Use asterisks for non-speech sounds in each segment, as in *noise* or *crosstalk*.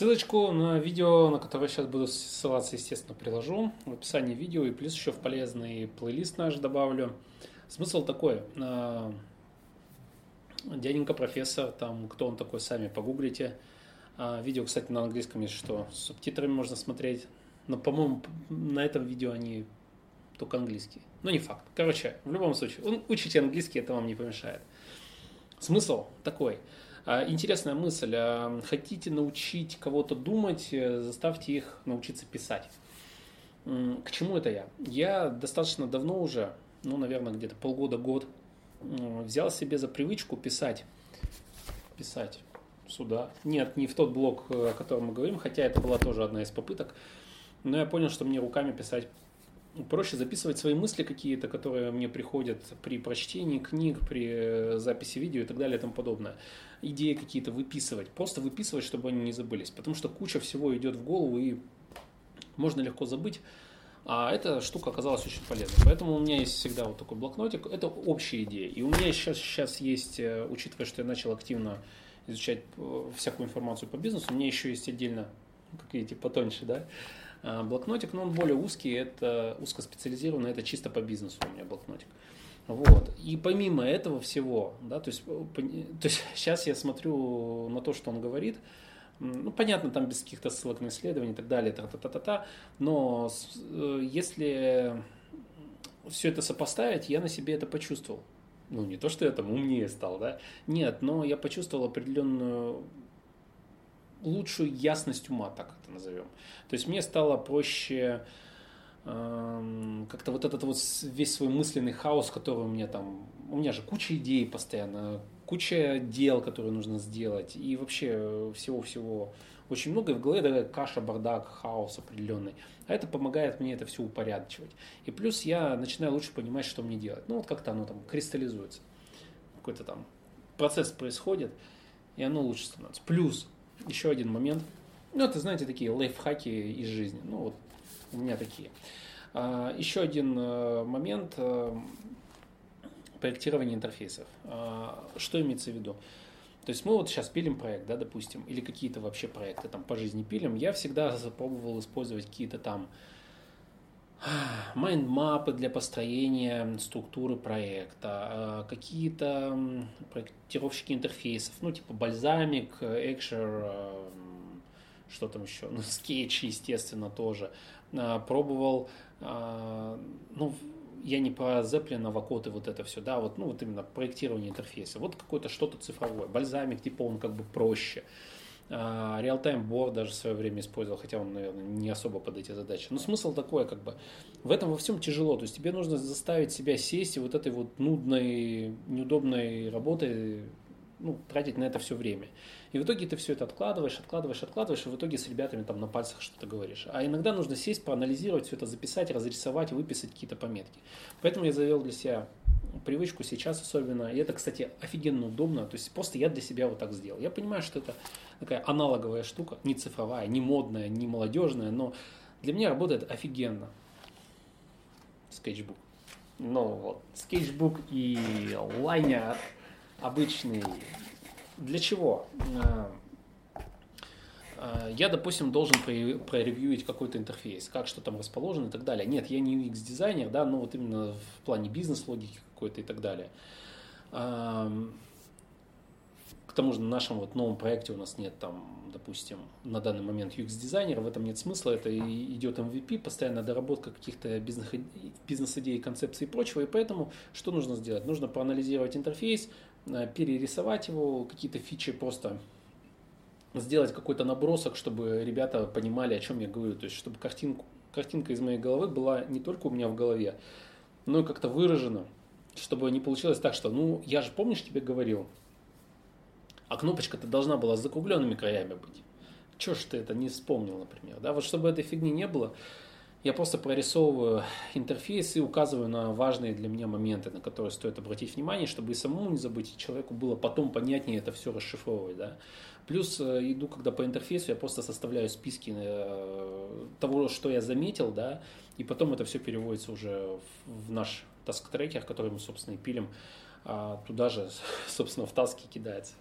Ссылочку на видео, на которое сейчас буду ссылаться, естественно, приложу в описании видео и плюс еще в полезный плейлист наш добавлю. Смысл такой. А, дяденька профессор, там кто он такой, сами погуглите. А, видео, кстати, на английском есть что, с субтитрами можно смотреть. Но, по-моему, на этом видео они только английский. Но не факт. Короче, в любом случае, учите английский, это вам не помешает. Смысл такой. А, интересная мысль. А, хотите научить кого-то думать, э, заставьте их научиться писать. К чему это я? Я достаточно давно уже, ну, наверное, где-то полгода-год, взял себе за привычку писать. Писать сюда. Нет, не в тот блок, э, о котором мы говорим, хотя это была тоже одна из попыток. Но я понял, что мне руками писать проще записывать свои мысли какие-то, которые мне приходят при прочтении книг, при э, записи видео и так далее и тому подобное. Идеи какие-то выписывать. Просто выписывать, чтобы они не забылись. Потому что куча всего идет в голову и можно легко забыть. А эта штука оказалась очень полезной. Поэтому у меня есть всегда вот такой блокнотик. Это общая идея. И у меня сейчас, сейчас есть, э, учитывая, что я начал активно изучать э, всякую информацию по бизнесу, у меня еще есть отдельно, как видите, потоньше, да, блокнотик, но он более узкий, это узкоспециализированный, это чисто по бизнесу у меня блокнотик. Вот. И помимо этого всего, да, то есть, э, то есть *laughs* сейчас я смотрю на то, что он говорит, ну, понятно, там без каких-то ссылок на исследования и так далее, та-та-та-та-та, но э, если все это сопоставить, я на себе это почувствовал. Ну, не то, что я там умнее стал, да, нет, но я почувствовал определенную лучшую ясность ума, так это назовем. То есть мне стало проще э, как-то вот этот вот весь свой мысленный хаос, который у меня там, у меня же куча идей постоянно, куча дел, которые нужно сделать, и вообще всего-всего очень много, и в голове такая каша, бардак, хаос определенный. А это помогает мне это все упорядочивать. И плюс я начинаю лучше понимать, что мне делать. Ну вот как-то оно там кристаллизуется. Какой-то там процесс происходит, и оно лучше становится. Плюс еще один момент. Ну, это, знаете, такие лайфхаки из жизни. Ну, вот у меня такие. А, еще один э, момент э, проектирования интерфейсов. А, что имеется в виду? То есть мы вот сейчас пилим проект, да, допустим, или какие-то вообще проекты там по жизни пилим. Я всегда пробовал использовать какие-то там майндмапы для построения структуры проекта, а, какие-то проектировщики интерфейсов, ну, типа бальзамик, экшер, а, что там еще, ну, *laughs* скетч, естественно, тоже. А, пробовал, ну, я не про Zeppelin, и вот это все, да, вот, ну, вот именно проектирование интерфейса. Вот какое-то что-то цифровое. Бальзамик, типа, он как бы проще. А, Real-time board даже в свое время использовал, хотя он, наверное, не особо под эти задачи. Но смысл такой, как бы, в этом во всем тяжело. То есть тебе нужно заставить себя сесть и вот этой вот нудной, неудобной работой ну, тратить на это все время. И в итоге ты все это откладываешь, откладываешь, откладываешь, и в итоге с ребятами там на пальцах что-то говоришь. А иногда нужно сесть, проанализировать все это, записать, разрисовать, выписать какие-то пометки. Поэтому я завел для себя привычку сейчас особенно. И это, кстати, офигенно удобно. То есть просто я для себя вот так сделал. Я понимаю, что это такая аналоговая штука, не цифровая, не модная, не молодежная, но для меня работает офигенно. Скетчбук. Ну вот, скетчбук и лайнер обычный. Для чего? А, я, допустим, должен проревьюить какой-то интерфейс, как что там расположено и так далее. Нет, я не UX-дизайнер, да, но вот именно в плане бизнес-логики какой-то и так далее. К тому же на нашем вот новом проекте у нас нет там, допустим, на данный момент UX-дизайнера, в этом нет смысла, это идет MVP, постоянная доработка каких-то бизнес-идей, концепций и прочего, и поэтому что нужно сделать? Нужно проанализировать интерфейс, э, перерисовать его, какие-то фичи просто сделать какой-то набросок, чтобы ребята понимали, о чем я говорю, то есть чтобы картинку, картинка из моей головы была не только у меня в голове, но и как-то выражена, чтобы не получилось так, что, ну, я же, помнишь, тебе говорил, а кнопочка-то должна была с закругленными краями быть. Чего ж ты это не вспомнил, например? Да? Вот чтобы этой фигни не было, я просто прорисовываю интерфейс и указываю на важные для меня моменты, на которые стоит обратить внимание, чтобы и самому не забыть, и человеку было потом понятнее это все расшифровывать. Да? Плюс э, иду, когда по интерфейсу, я просто составляю списки э, того, что я заметил, да, и потом это все переводится уже в наш таск-трекер, который мы, собственно, и пилим, а туда же, *laughs* собственно, в таски кидается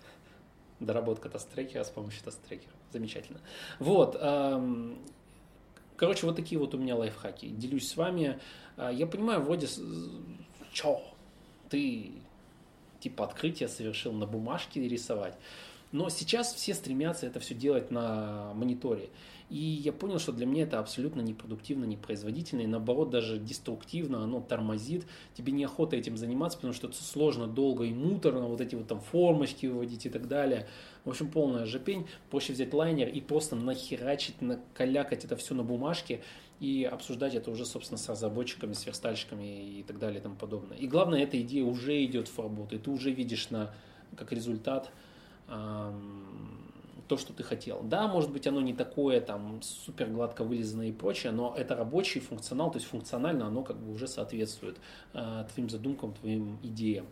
доработка таск-трекера с помощью таск-трекера. Замечательно. Вот. Короче, вот такие вот у меня лайфхаки. Делюсь с вами. Э, я понимаю, вроде, чё, ты типа открытие совершил на бумажке рисовать. Но сейчас все стремятся это все делать на мониторе. И я понял, что для меня это абсолютно непродуктивно, непроизводительно, и наоборот даже деструктивно, оно тормозит. Тебе неохота этим заниматься, потому что это сложно, долго и муторно, вот эти вот там формочки выводить и так далее. В общем, полная жопень. Проще взять лайнер и просто нахерачить, накалякать это все на бумажке и обсуждать это уже, собственно, с разработчиками, с верстальщиками и так далее и тому подобное. И главное, эта идея уже идет в работу, и ты уже видишь на, как результат то, что ты хотел. Да, может быть, оно не такое там супер гладко вылизанное и прочее, но это рабочий функционал, то есть функционально оно как бы уже соответствует э, твоим задумкам, твоим идеям.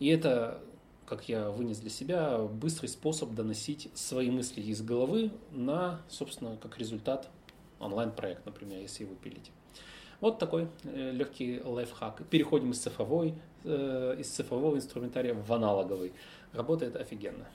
И это, как я вынес для себя, быстрый способ доносить свои мысли из головы на, собственно, как результат онлайн-проект, например, если его пилите. Вот такой э, легкий лайфхак. Переходим из цифровой, э, из цифрового инструментария в аналоговый. Работает офигенно.